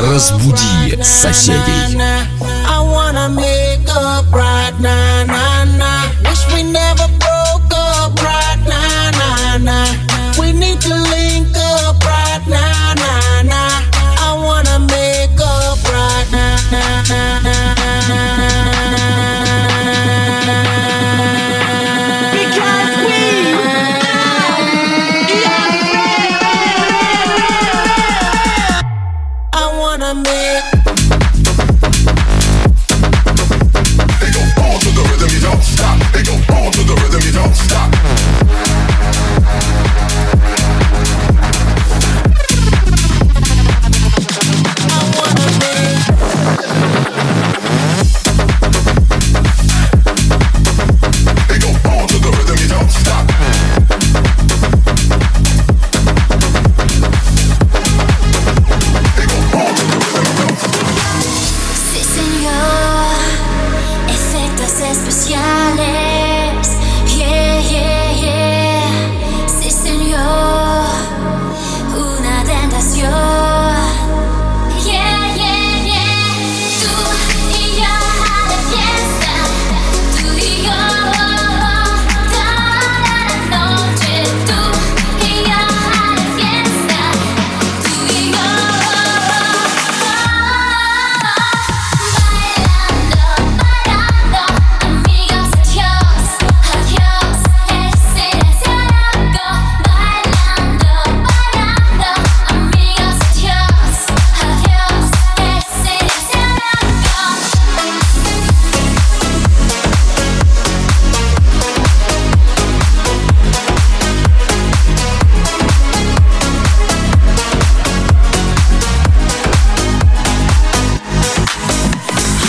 Разбуди соседей. I wanna make up right now, nah, nah. Wish we never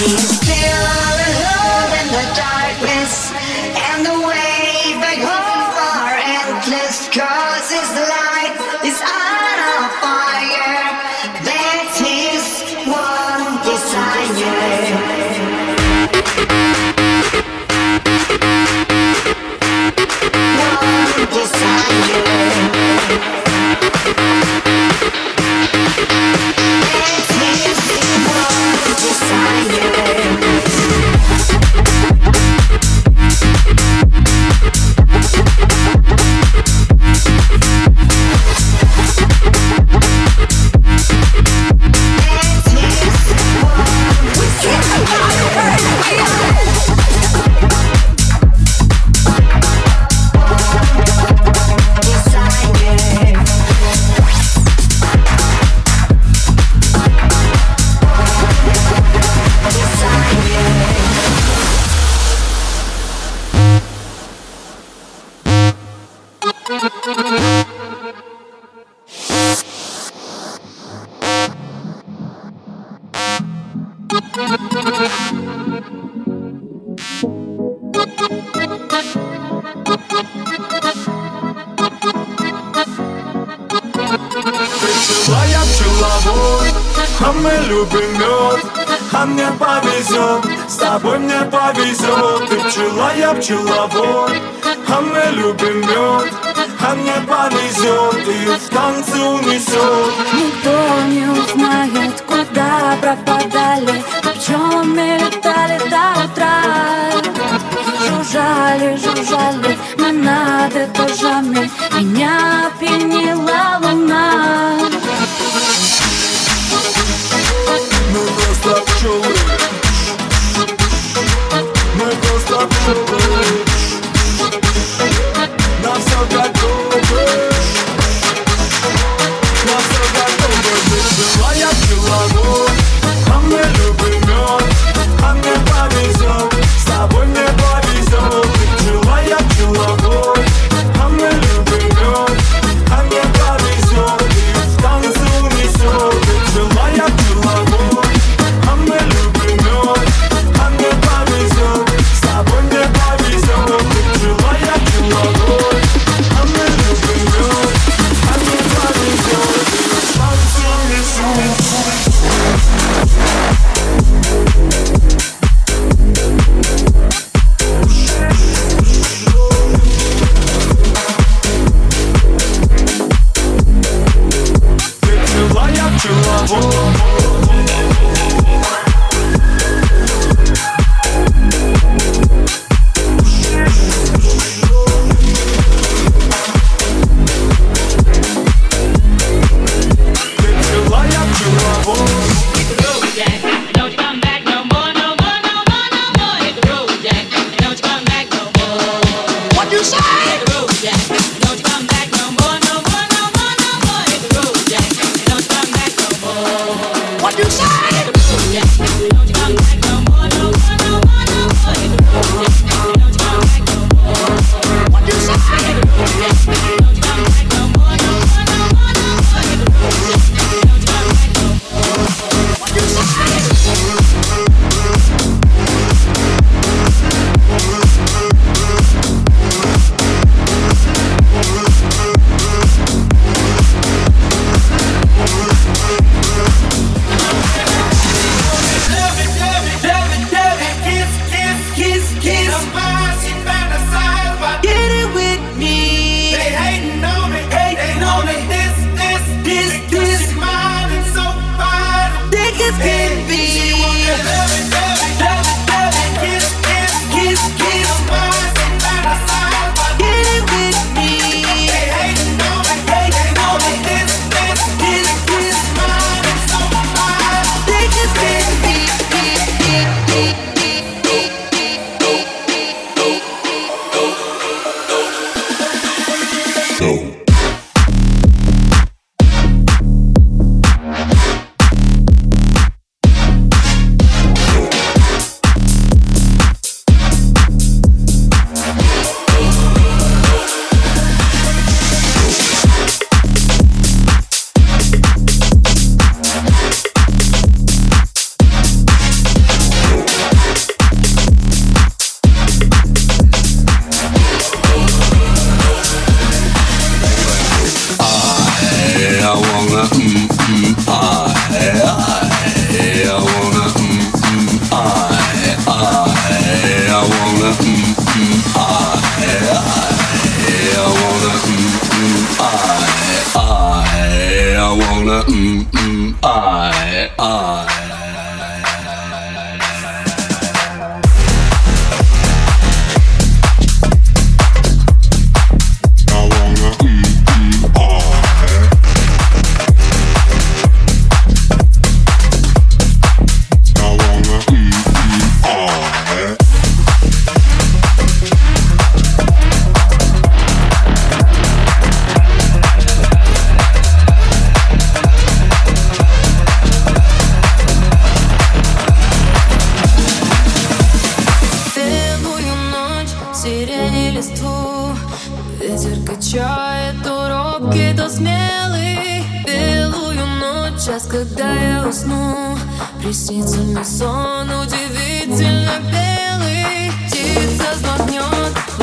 He's still alone in the darkness, Пчела я пчеловод, а мы любим мед А мне повезет, с тобой мне повезет Ты пчела, я пчеловод, а мы любим мед А мне повезет и в танце унесет Никто не узнает, куда пропадали Пчелами летали до утра Жужжали, жужжали мы над этажами Меня опьянила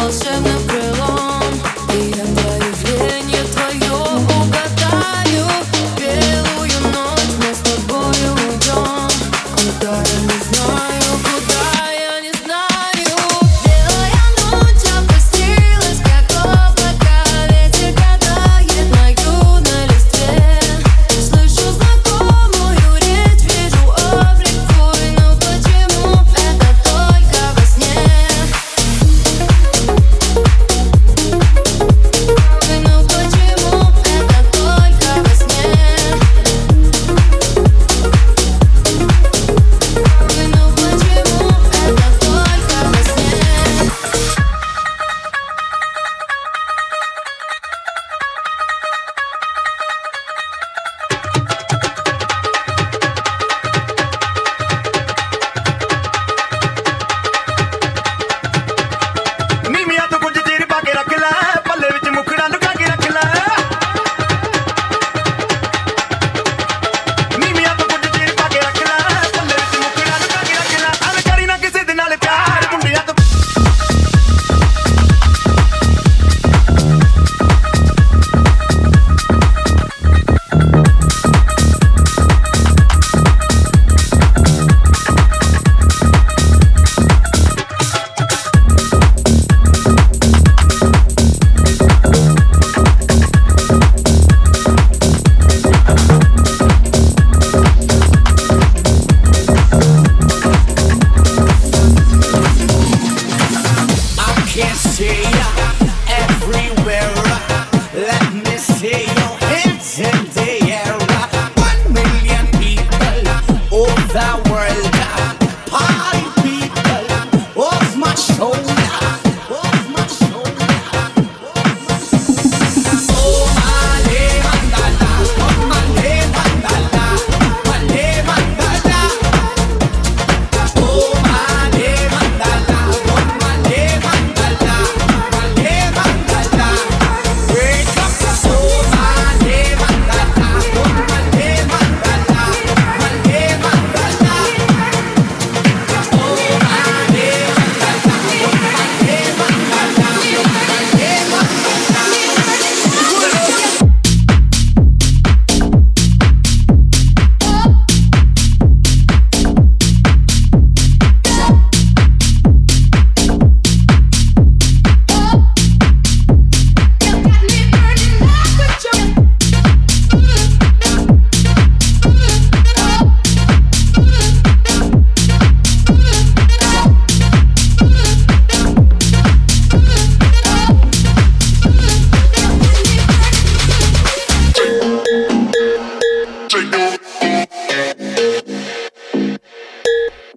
closer than That.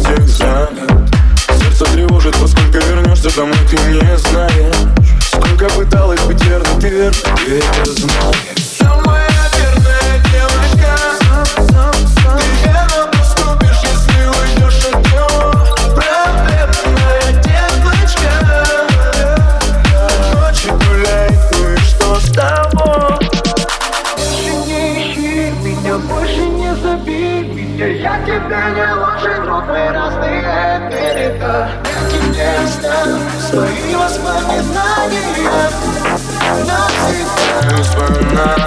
всех занят Сердце тревожит, во сколько вернешься домой, ты не знаешь Сколько пыталась быть верной, ты верно, ты это знаешь all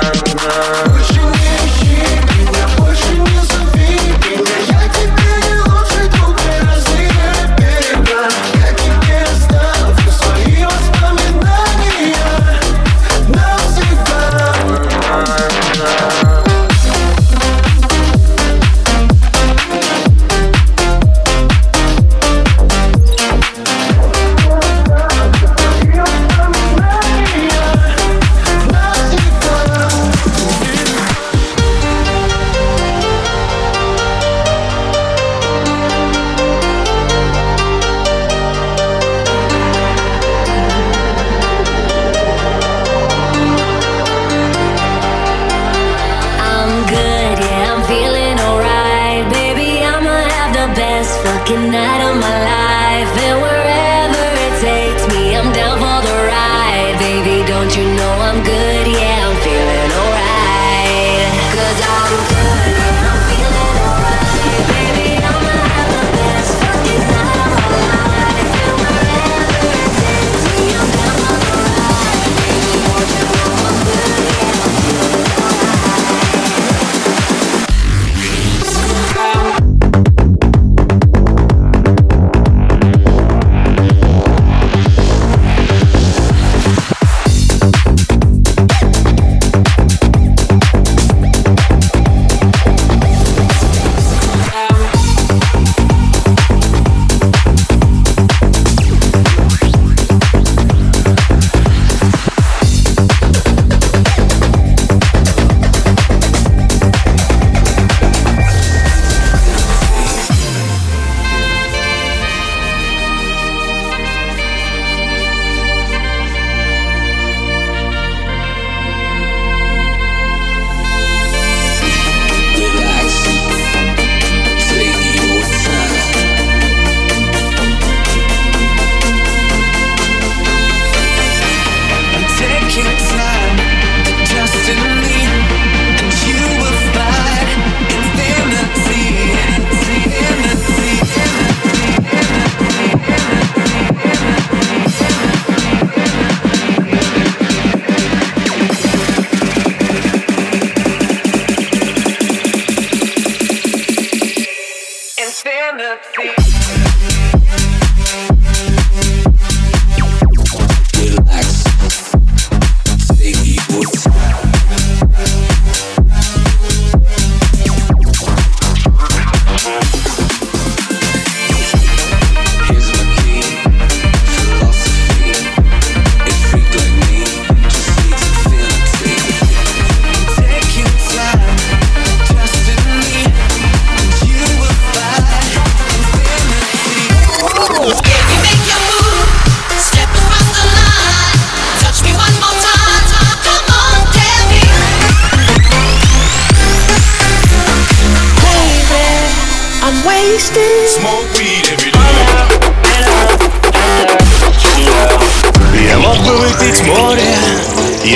could see.